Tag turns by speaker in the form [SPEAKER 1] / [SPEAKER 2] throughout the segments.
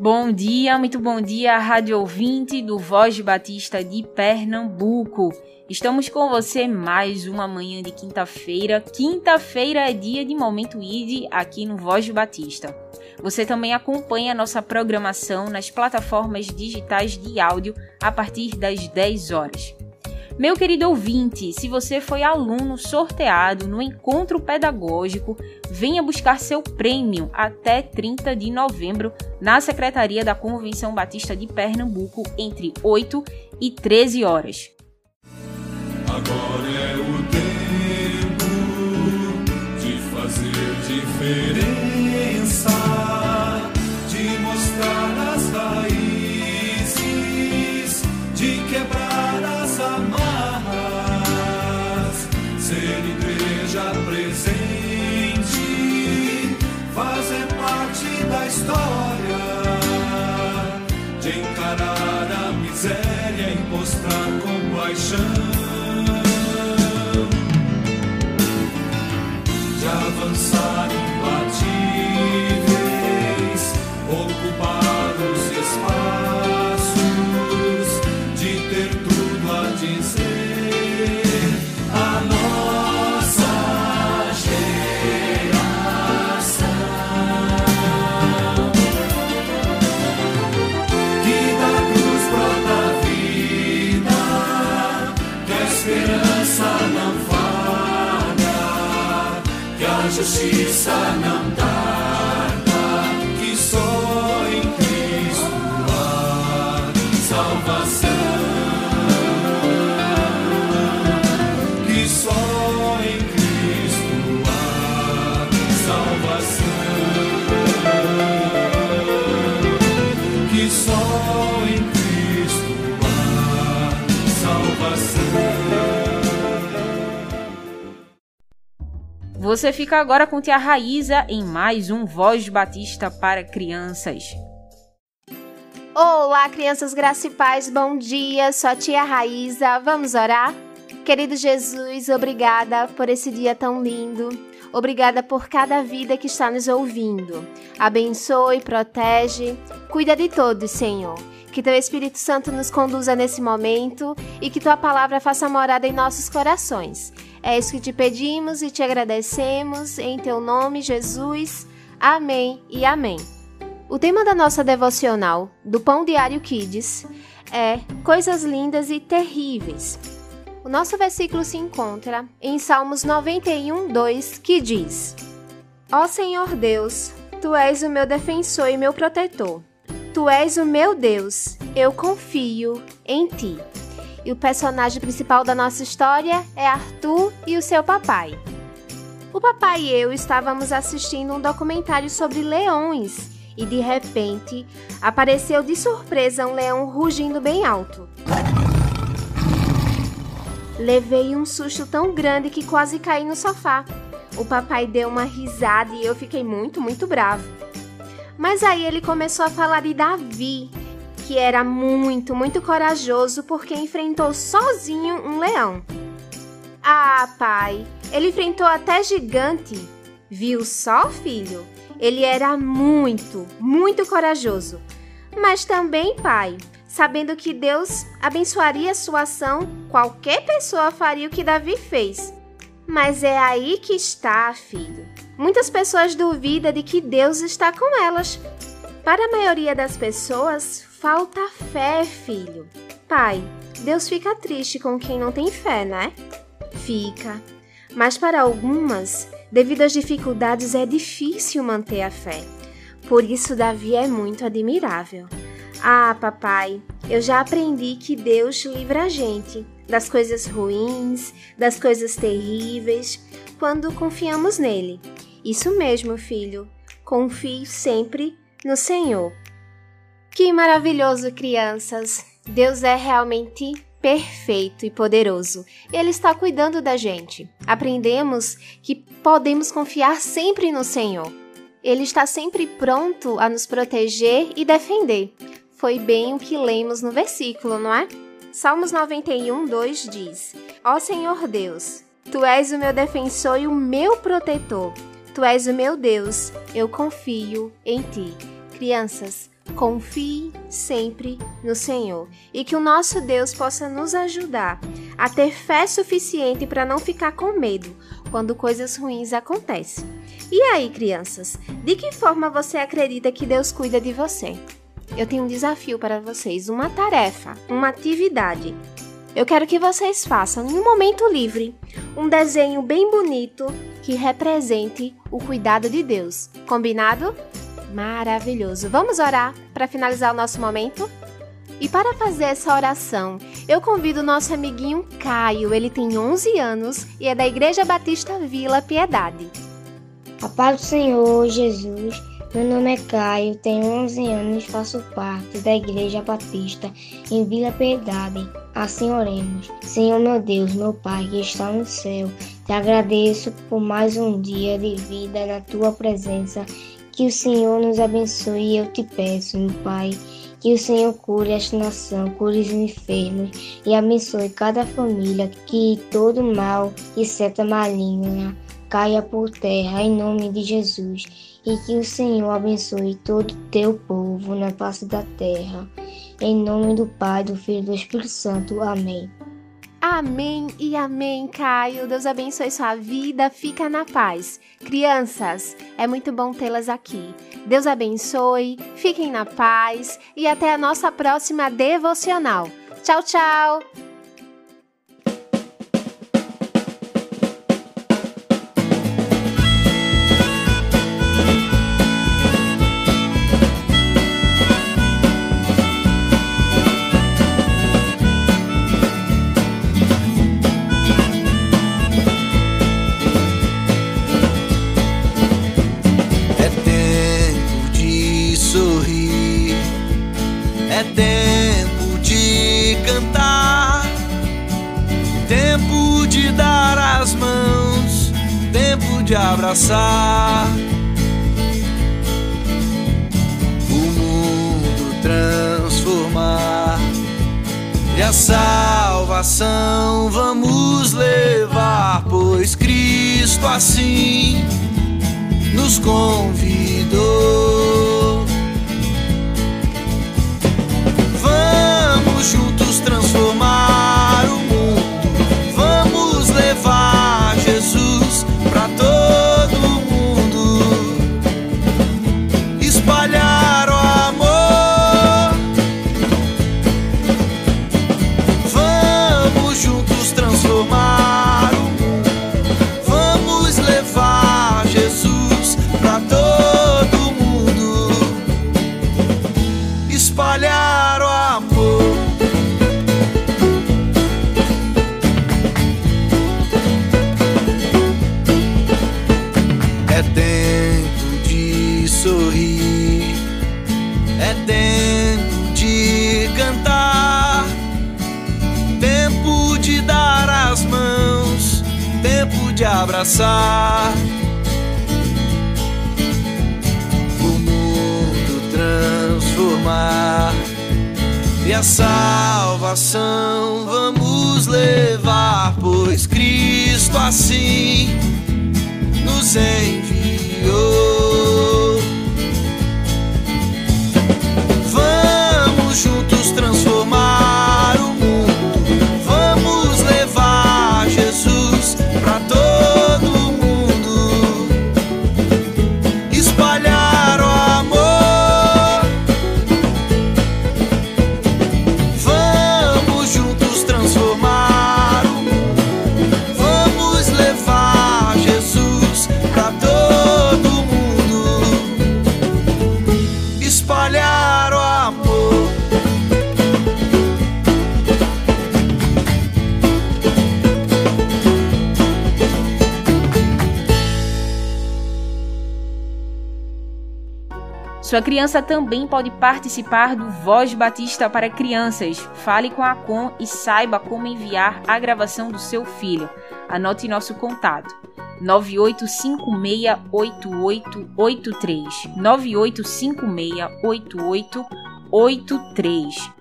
[SPEAKER 1] Bom dia, muito bom dia, rádio ouvinte do Voz Batista de Pernambuco. Estamos com você mais uma manhã de quinta-feira. Quinta-feira é dia de Momento ID aqui no Voz Batista. Você também acompanha nossa programação nas plataformas digitais de áudio a partir das 10 horas. Meu querido ouvinte, se você foi aluno sorteado no encontro pedagógico, venha buscar seu prêmio até 30 de novembro na Secretaria da Convenção Batista de Pernambuco entre 8 e 13 horas.
[SPEAKER 2] Agora é o tempo de fazer diferença, história, de encarar a miséria e mostrar compaixão. de avançar imbatíveis,
[SPEAKER 1] Você fica agora com Tia Raíza em mais um Voz Batista para crianças.
[SPEAKER 3] Olá, crianças paz, bom dia. Sou tia Raíza. Vamos orar? Querido Jesus, obrigada por esse dia tão lindo. Obrigada por cada vida que está nos ouvindo. Abençoe, protege, cuida de todos, Senhor. Que teu Espírito Santo nos conduza nesse momento e que tua palavra faça morada em nossos corações. É isso que te pedimos e te agradecemos em teu nome, Jesus. Amém e amém. O tema da nossa devocional do Pão Diário Kids é Coisas Lindas e Terríveis. O nosso versículo se encontra em Salmos 91, 2, que diz: Ó Senhor Deus, tu és o meu defensor e meu protetor. Tu és o meu Deus, eu confio em ti. E o personagem principal da nossa história é Arthur e o seu papai. O papai e eu estávamos assistindo um documentário sobre leões e de repente apareceu de surpresa um leão rugindo bem alto. Levei um susto tão grande que quase caí no sofá. O papai deu uma risada e eu fiquei muito, muito bravo. Mas aí ele começou a falar de Davi, que era muito, muito corajoso porque enfrentou sozinho um leão. Ah, pai, ele enfrentou até gigante. Viu só, filho? Ele era muito, muito corajoso. Mas também, pai, sabendo que Deus abençoaria sua ação, qualquer pessoa faria o que Davi fez. Mas é aí que está, filho. Muitas pessoas duvidam de que Deus está com elas. Para a maioria das pessoas, falta fé, filho. Pai, Deus fica triste com quem não tem fé, né? Fica. Mas para algumas, devido às dificuldades, é difícil manter a fé. Por isso, Davi é muito admirável. Ah, papai, eu já aprendi que Deus livra a gente das coisas ruins, das coisas terríveis, quando confiamos nele. Isso mesmo, filho. Confie sempre no Senhor. Que maravilhoso, crianças! Deus é realmente perfeito e poderoso. Ele está cuidando da gente. Aprendemos que podemos confiar sempre no Senhor. Ele está sempre pronto a nos proteger e defender. Foi bem o que lemos no versículo, não é? Salmos 91, 2 diz: Ó Senhor Deus, Tu és o meu defensor e o meu protetor. Tu és o meu Deus, eu confio em Ti. Crianças, confie sempre no Senhor e que o nosso Deus possa nos ajudar a ter fé suficiente para não ficar com medo quando coisas ruins acontecem. E aí, crianças, de que forma você acredita que Deus cuida de você? Eu tenho um desafio para vocês, uma tarefa, uma atividade. Eu quero que vocês façam, em um momento livre, um desenho bem bonito que represente o cuidado de Deus. Combinado? Maravilhoso. Vamos orar para finalizar o nosso momento? E para fazer essa oração, eu convido o nosso amiguinho Caio. Ele tem 11 anos e é da Igreja Batista Vila Piedade.
[SPEAKER 4] A paz do Senhor Jesus. Meu nome é Caio, tenho 11 anos faço parte da Igreja Batista em Vila Piedade. Assim oremos. Senhor meu Deus, meu Pai que está no céu, te agradeço por mais um dia de vida na tua presença. Que o Senhor nos abençoe e eu te peço, meu Pai. Que o Senhor cure esta nação, cure os enfermos e abençoe cada família, que todo mal e seta maligna caia por terra em nome de Jesus e que o Senhor abençoe todo o teu povo na face da terra. Em nome do Pai, do Filho e do Espírito Santo. Amém.
[SPEAKER 3] Amém e amém, Caio. Deus abençoe sua vida. Fica na paz. Crianças, é muito bom tê-las aqui. Deus abençoe, fiquem na paz e até a nossa próxima devocional. Tchau, tchau!
[SPEAKER 5] De abraçar o mundo transformar e a salvação vamos levar, pois Cristo assim nos convidou. Vamos juntos transformar o mundo, vamos levar
[SPEAKER 1] Sua criança também pode participar do Voz Batista para Crianças. Fale com a Com e saiba como enviar a gravação do seu filho. Anote nosso contato. 98568883. 98568883.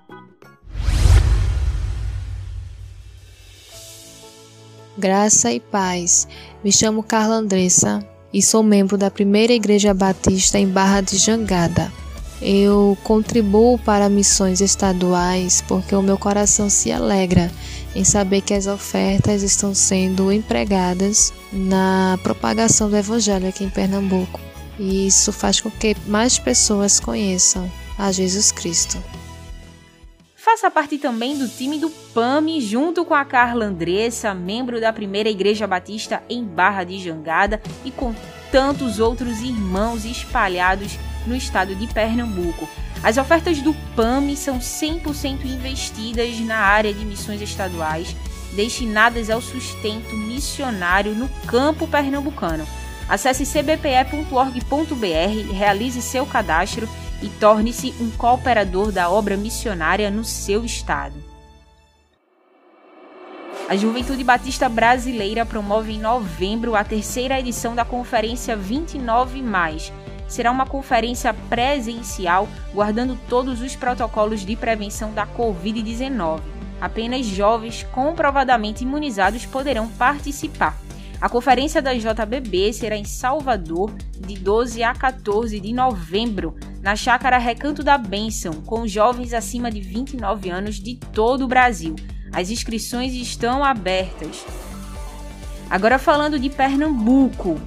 [SPEAKER 6] Graça e paz. Me chamo Carla Andressa e sou membro da Primeira Igreja Batista em Barra de Jangada. Eu contribuo para missões estaduais porque o meu coração se alegra em saber que as ofertas estão sendo empregadas na propagação do Evangelho aqui em Pernambuco. E isso faz com que mais pessoas conheçam a Jesus Cristo.
[SPEAKER 1] Faça parte também do time do PAMI, junto com a Carla Andressa, membro da Primeira Igreja Batista em Barra de Jangada, e com tantos outros irmãos espalhados no estado de Pernambuco. As ofertas do PAMI são 100% investidas na área de missões estaduais, destinadas ao sustento missionário no campo pernambucano. Acesse cbpe.org.br, realize seu cadastro e torne-se um cooperador da obra missionária no seu estado. A Juventude Batista Brasileira promove em novembro a terceira edição da Conferência 29 será uma conferência presencial guardando todos os protocolos de prevenção da Covid-19. Apenas jovens comprovadamente imunizados poderão participar. A conferência da JBB será em Salvador de 12 a 14 de novembro, na Chácara Recanto da Bênção, com jovens acima de 29 anos de todo o Brasil. As inscrições estão abertas. Agora falando de Pernambuco,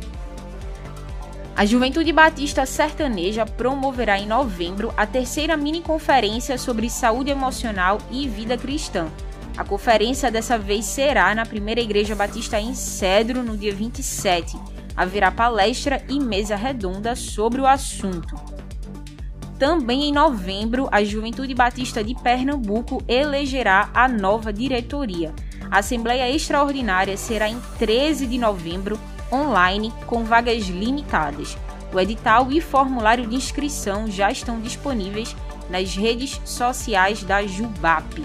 [SPEAKER 1] a Juventude Batista Sertaneja promoverá em novembro a terceira mini conferência sobre saúde emocional e vida cristã. A conferência dessa vez será na Primeira Igreja Batista em Cedro, no dia 27. Haverá palestra e mesa redonda sobre o assunto. Também em novembro, a Juventude Batista de Pernambuco elegerá a nova diretoria. A Assembleia Extraordinária será em 13 de novembro online com vagas limitadas. O edital e formulário de inscrição já estão disponíveis nas redes sociais da Jubap.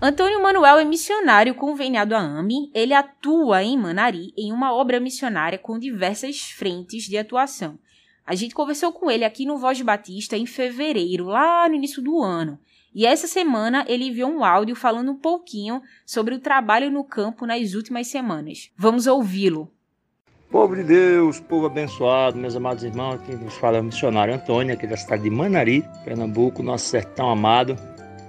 [SPEAKER 1] Antônio Manuel é missionário conveniado à AME. Ele atua em Manari em uma obra missionária com diversas frentes de atuação. A gente conversou com ele aqui no Voz Batista em fevereiro, lá no início do ano. E essa semana ele enviou um áudio falando um pouquinho sobre o trabalho no campo nas últimas semanas. Vamos ouvi-lo.
[SPEAKER 7] Povo de Deus, povo abençoado, meus amados irmãos, aqui nos fala o missionário Antônio, aqui da cidade de Manari, Pernambuco, nosso sertão amado.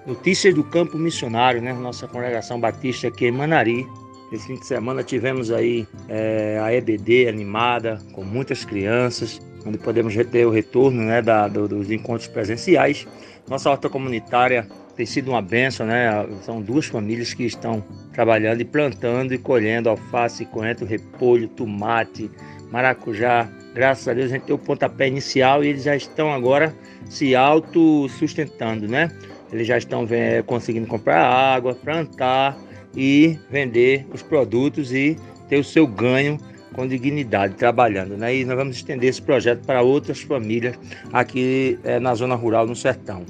[SPEAKER 7] Notícias do campo missionário, né? Nossa congregação batista aqui em Manari. Esse fim de semana tivemos aí é, a EBD animada, com muitas crianças, onde podemos ter o retorno né, da, do, dos encontros presenciais. Nossa horta comunitária tem sido uma benção, né? São duas famílias que estão trabalhando e plantando e colhendo alface, coentro, repolho, tomate, maracujá. Graças a Deus a gente tem o pontapé inicial e eles já estão agora se autossustentando, né? Eles já estão conseguindo comprar água, plantar e vender os produtos e ter o seu ganho com dignidade, trabalhando. Né? E nós vamos estender esse projeto para outras famílias aqui é, na zona rural, no sertão.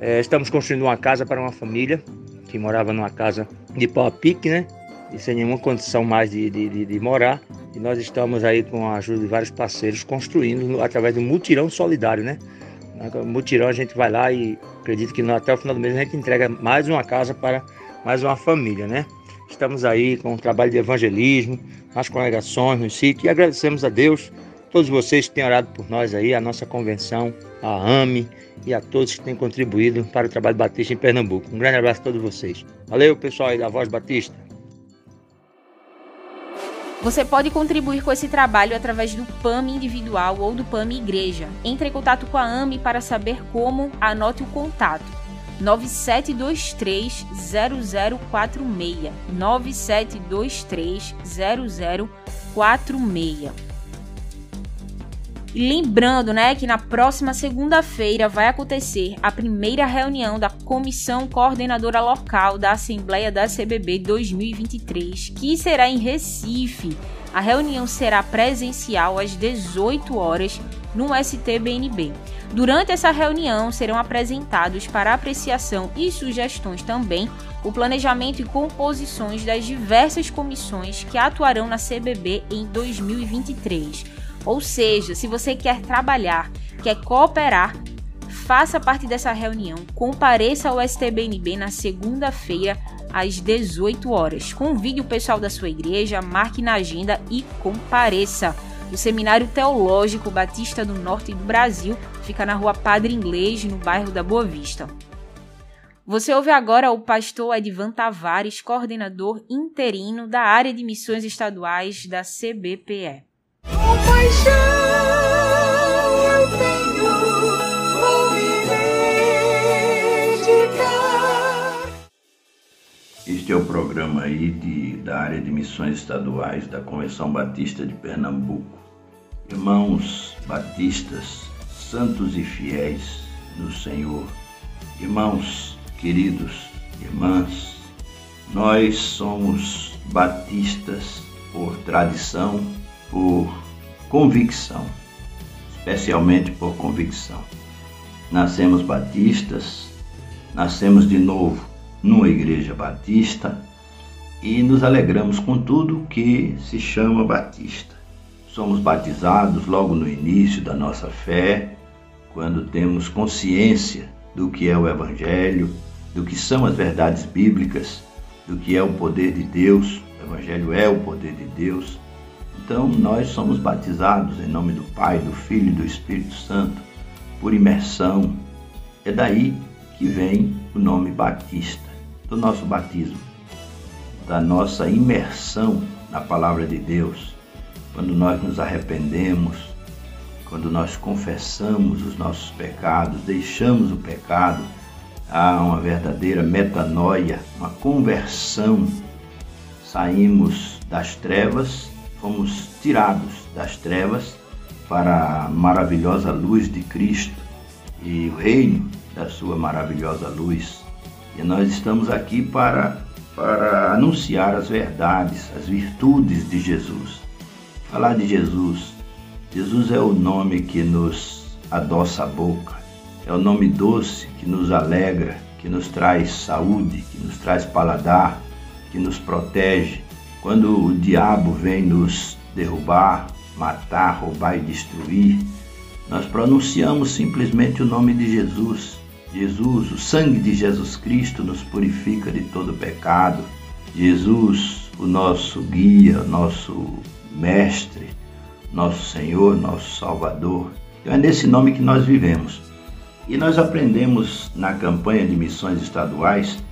[SPEAKER 7] É, estamos construindo uma casa para uma família que morava numa casa de pau a pique, né? E sem nenhuma condição mais de, de, de, de morar. E nós estamos aí com a ajuda de vários parceiros construindo através do mutirão solidário, né? No mutirão a gente vai lá e acredito que até o final do mês a gente entrega mais uma casa para mais uma família, né? Estamos aí com o trabalho de evangelismo, nas congregações, no sítio, e agradecemos a Deus, todos vocês que têm orado por nós aí, a nossa convenção, a AME e a todos que têm contribuído para o trabalho batista em Pernambuco. Um grande abraço a todos vocês. Valeu, pessoal aí da Voz Batista.
[SPEAKER 1] Você pode contribuir com esse trabalho através do PAM individual ou do PAM Igreja. Entre em contato com a AME para saber como, anote o contato 9723 0046 9723 0046 e lembrando, né, que na próxima segunda-feira vai acontecer a primeira reunião da Comissão Coordenadora Local da Assembleia da CBB 2023, que será em Recife. A reunião será presencial às 18 horas no STBNB. Durante essa reunião serão apresentados para apreciação e sugestões também o planejamento e composições das diversas comissões que atuarão na CBB em 2023. Ou seja, se você quer trabalhar, quer cooperar, faça parte dessa reunião, compareça ao STBNB na segunda-feira às 18 horas. Convide o pessoal da sua igreja, marque na agenda e compareça. O Seminário Teológico Batista do Norte do Brasil fica na rua Padre Inglês, no bairro da Boa Vista. Você ouve agora o pastor Edvan Tavares, coordenador interino da área de missões estaduais da CBPE.
[SPEAKER 2] Compaixão eu tenho, vou me dedicar.
[SPEAKER 8] Este é o programa aí de, da área de missões estaduais da Convenção Batista de Pernambuco. Irmãos batistas, santos e fiéis no Senhor, irmãos queridos, irmãs, nós somos batistas por tradição, por convicção, especialmente por convicção. Nascemos batistas, nascemos de novo numa igreja batista e nos alegramos com tudo que se chama batista. Somos batizados logo no início da nossa fé, quando temos consciência do que é o Evangelho, do que são as verdades bíblicas, do que é o poder de Deus. O Evangelho é o poder de Deus. Então, nós somos batizados em nome do Pai, do Filho e do Espírito Santo, por imersão. É daí que vem o nome Batista, do nosso batismo, da nossa imersão na palavra de Deus, quando nós nos arrependemos, quando nós confessamos os nossos pecados, deixamos o pecado há uma verdadeira metanoia, uma conversão. Saímos das trevas, fomos tirados das trevas para a maravilhosa luz de Cristo e o reino da sua maravilhosa luz. E nós estamos aqui para, para anunciar as verdades, as virtudes de Jesus. Falar de Jesus. Jesus é o nome que nos adoça a boca, é o nome doce que nos alegra, que nos traz saúde, que nos traz paladar, que nos protege. Quando o diabo vem nos derrubar, matar, roubar e destruir, nós pronunciamos simplesmente o nome de Jesus. Jesus, o sangue de Jesus Cristo nos purifica de todo pecado. Jesus, o nosso guia, o nosso mestre, nosso Senhor, nosso Salvador. Então é nesse nome que nós vivemos. E nós aprendemos na campanha de missões estaduais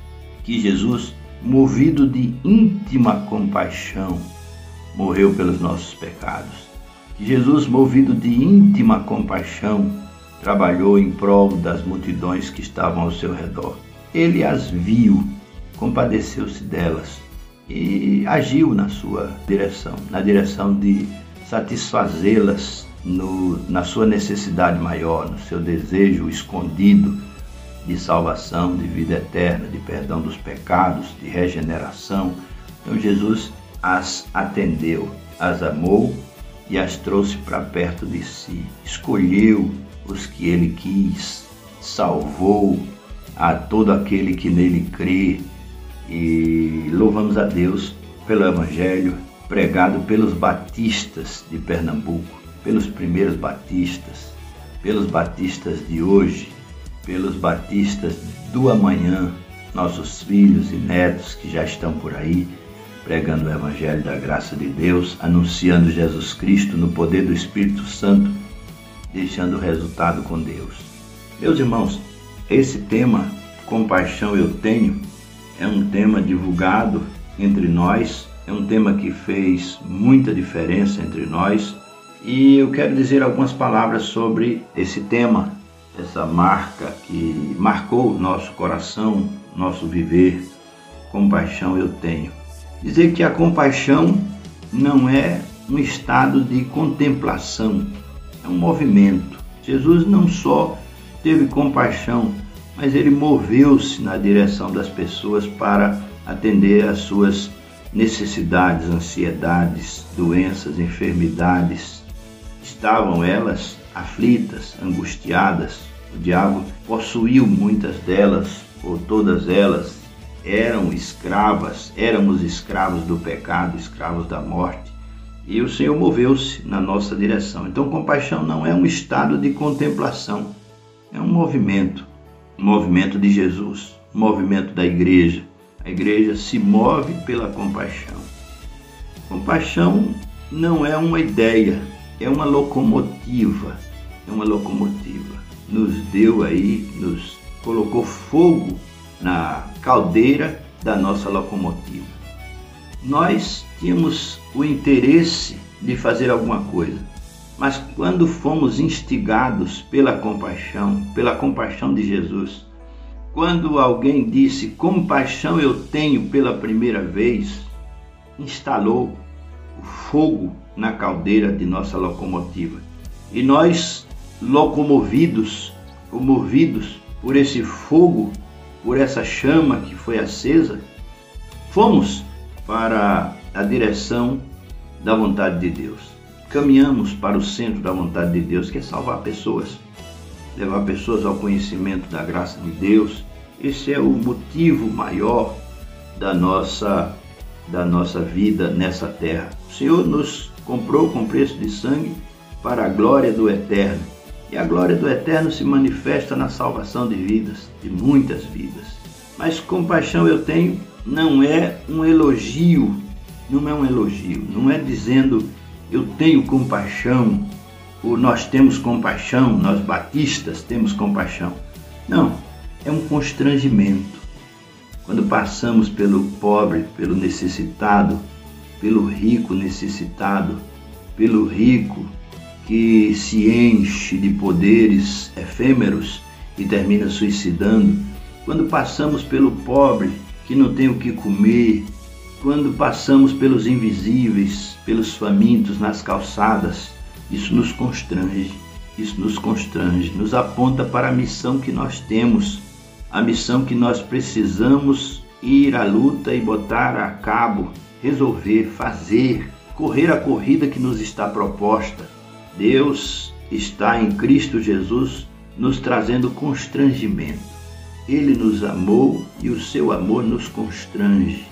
[SPEAKER 8] que Jesus, movido de íntima compaixão, morreu pelos nossos pecados. Que Jesus, movido de íntima compaixão, trabalhou em prol das multidões que estavam ao seu redor. Ele as viu, compadeceu-se delas e agiu na sua direção, na direção de satisfazê-las na sua necessidade maior, no seu desejo escondido de salvação, de vida eterna, de perdão dos pecados, de regeneração. Então Jesus as atendeu, as amou e as trouxe para perto de si. Escolheu os que ele quis, salvou a todo aquele que nele crê. E louvamos a Deus pelo Evangelho pregado pelos batistas de Pernambuco pelos primeiros batistas, pelos batistas de hoje, pelos batistas do amanhã, nossos filhos e netos que já estão por aí pregando o Evangelho da graça de Deus, anunciando Jesus Cristo no poder do Espírito Santo, deixando o resultado com Deus. Meus irmãos, esse tema, Compaixão Eu Tenho, é um tema divulgado entre nós, é um tema que fez muita diferença entre nós e eu quero dizer algumas palavras sobre esse tema, essa marca que marcou nosso coração, nosso viver. Compaixão eu tenho. Dizer que a compaixão não é um estado de contemplação, é um movimento. Jesus não só teve compaixão, mas ele moveu-se na direção das pessoas para atender às suas necessidades, ansiedades, doenças, enfermidades, estavam elas aflitas, angustiadas. O diabo possuiu muitas delas, ou todas elas eram escravas, éramos escravos do pecado, escravos da morte. E o Senhor moveu-se na nossa direção. Então, compaixão não é um estado de contemplação, é um movimento, movimento de Jesus, movimento da igreja. A igreja se move pela compaixão. Compaixão não é uma ideia, é uma locomotiva, é uma locomotiva. Nos deu aí, nos colocou fogo na caldeira da nossa locomotiva. Nós tínhamos o interesse de fazer alguma coisa, mas quando fomos instigados pela compaixão, pela compaixão de Jesus, quando alguém disse compaixão eu tenho pela primeira vez, instalou o fogo na caldeira de nossa locomotiva. E nós, locomovidos, movidos por esse fogo, por essa chama que foi acesa, fomos para a direção da vontade de Deus. Caminhamos para o centro da vontade de Deus, que é salvar pessoas, levar pessoas ao conhecimento da graça de Deus. Esse é o motivo maior da nossa da nossa vida nessa terra. O Senhor nos comprou com preço de sangue para a glória do eterno. E a glória do eterno se manifesta na salvação de vidas, de muitas vidas. Mas compaixão eu tenho não é um elogio, não é um elogio, não é dizendo eu tenho compaixão, ou nós temos compaixão, nós batistas temos compaixão. Não, é um constrangimento. Quando passamos pelo pobre, pelo necessitado, pelo rico necessitado, pelo rico que se enche de poderes efêmeros e termina suicidando, quando passamos pelo pobre que não tem o que comer, quando passamos pelos invisíveis, pelos famintos nas calçadas, isso nos constrange, isso nos constrange, nos aponta para a missão que nós temos, a missão que nós precisamos ir à luta e botar a cabo, resolver, fazer, correr a corrida que nos está proposta Deus está em Cristo Jesus nos trazendo constrangimento. Ele nos amou e o seu amor nos constrange.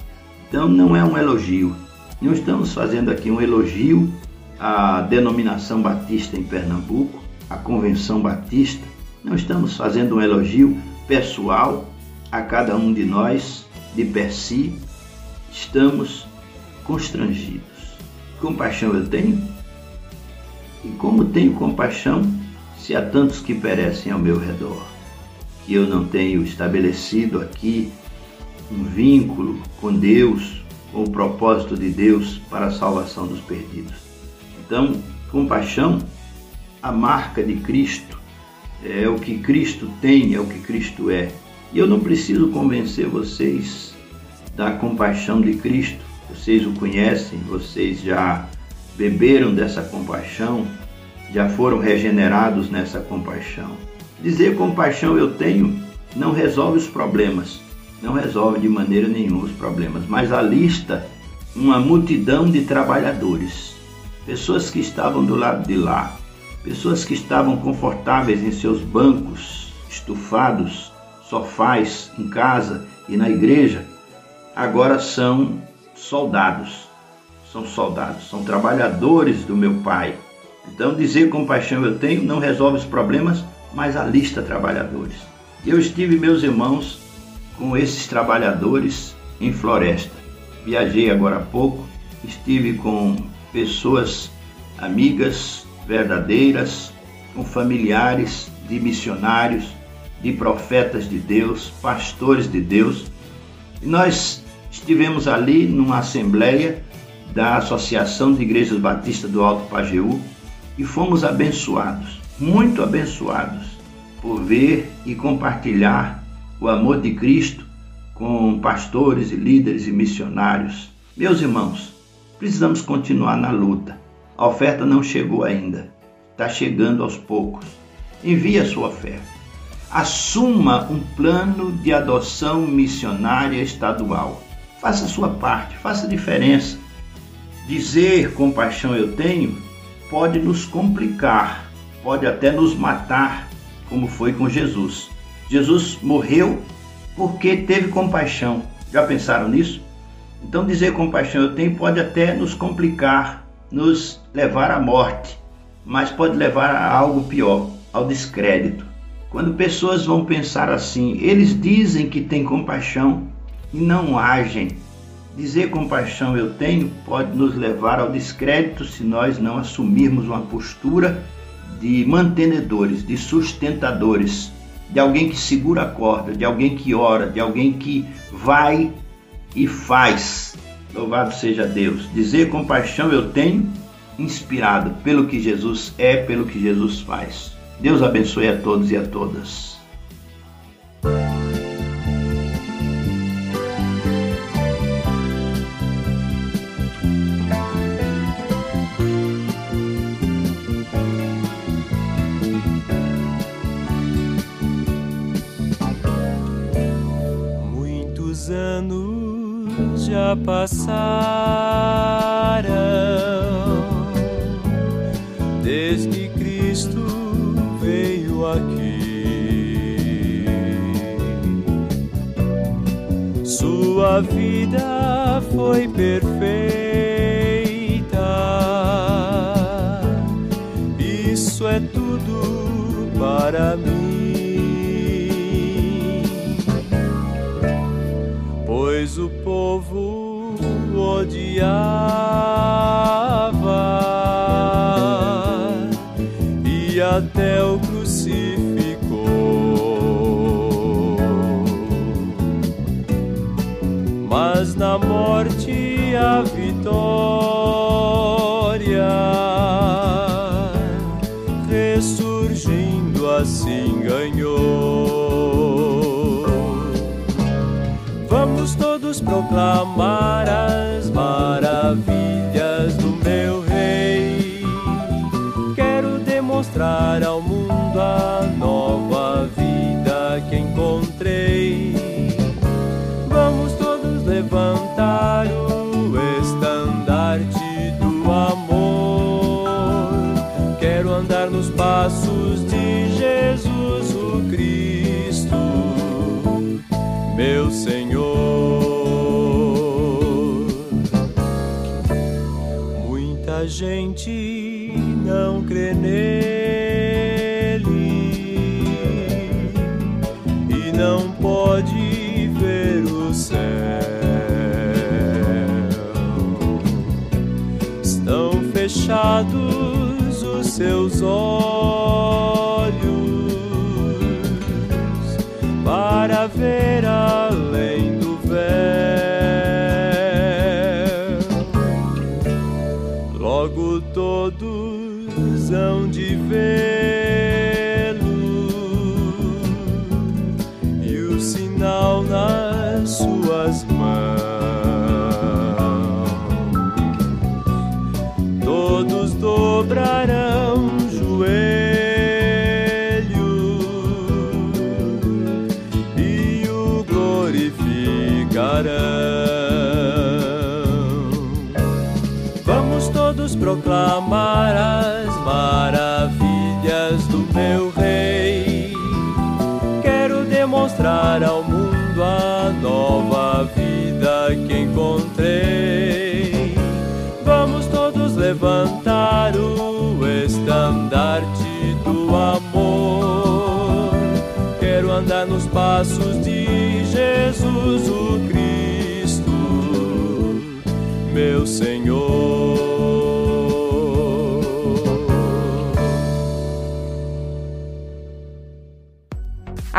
[SPEAKER 8] Então não é um elogio. Não estamos fazendo aqui um elogio à denominação batista em Pernambuco, à convenção batista. Não estamos fazendo um elogio pessoal a cada um de nós de per si. Estamos constrangidos. Compaixão eu tenho? E como tenho compaixão se há tantos que perecem ao meu redor, que eu não tenho estabelecido aqui um vínculo com Deus, com o propósito de Deus para a salvação dos perdidos. Então, compaixão, a marca de Cristo, é o que Cristo tem, é o que Cristo é. E eu não preciso convencer vocês da compaixão de Cristo, vocês o conhecem, vocês já beberam dessa compaixão, já foram regenerados nessa compaixão. Dizer compaixão eu tenho não resolve os problemas, não resolve de maneira nenhuma os problemas, mas a lista uma multidão de trabalhadores, pessoas que estavam do lado de lá, pessoas que estavam confortáveis em seus bancos, estufados, sofás em casa e na igreja, agora são soldados são soldados, são trabalhadores do meu Pai. Então, dizer compaixão eu tenho não resolve os problemas, mas alista trabalhadores. Eu estive, meus irmãos, com esses trabalhadores em floresta. Viajei agora há pouco, estive com pessoas amigas, verdadeiras, com familiares de missionários, de profetas de Deus, pastores de Deus. E nós estivemos ali numa assembleia da Associação de Igrejas Batistas do Alto Pajeú e fomos abençoados, muito abençoados, por ver e compartilhar o amor de Cristo com pastores e líderes e missionários. Meus irmãos, precisamos continuar na luta. A oferta não chegou ainda, está chegando aos poucos. Envie a sua oferta. Assuma um plano de adoção missionária estadual. Faça a sua parte, faça a diferença. Dizer compaixão eu tenho pode nos complicar, pode até nos matar, como foi com Jesus. Jesus morreu porque teve compaixão. Já pensaram nisso? Então, dizer compaixão eu tenho pode até nos complicar, nos levar à morte, mas pode levar a algo pior, ao descrédito. Quando pessoas vão pensar assim, eles dizem que têm compaixão e não agem. Dizer compaixão eu tenho pode nos levar ao descrédito se nós não assumirmos uma postura de mantenedores, de sustentadores, de alguém que segura a corda, de alguém que ora, de alguém que vai e faz. Louvado seja Deus. Dizer compaixão eu tenho, inspirado pelo que Jesus é, pelo que Jesus faz. Deus abençoe a todos e a todas.
[SPEAKER 9] Passaram desde Cristo veio aqui. Sua vida foi perfeita. Isso é tudo para mim. Odiava e até o crucificou. Mas na morte a vitória, ressurgindo assim ganhou. Vamos todos proclamar as maravilhas do meu rei. Quero demonstrar ao Muita gente não crê nele e não pode ver o céu. Estão fechados os seus olhos todos hão de vê-lo e o sinal nas suas mãos. Todos dobrarão proclamar as maravilhas do meu rei. Quero demonstrar ao mundo a nova vida que encontrei. Vamos todos levantar o estandarte do amor. Quero andar nos passos de Jesus o Cristo, meu Senhor.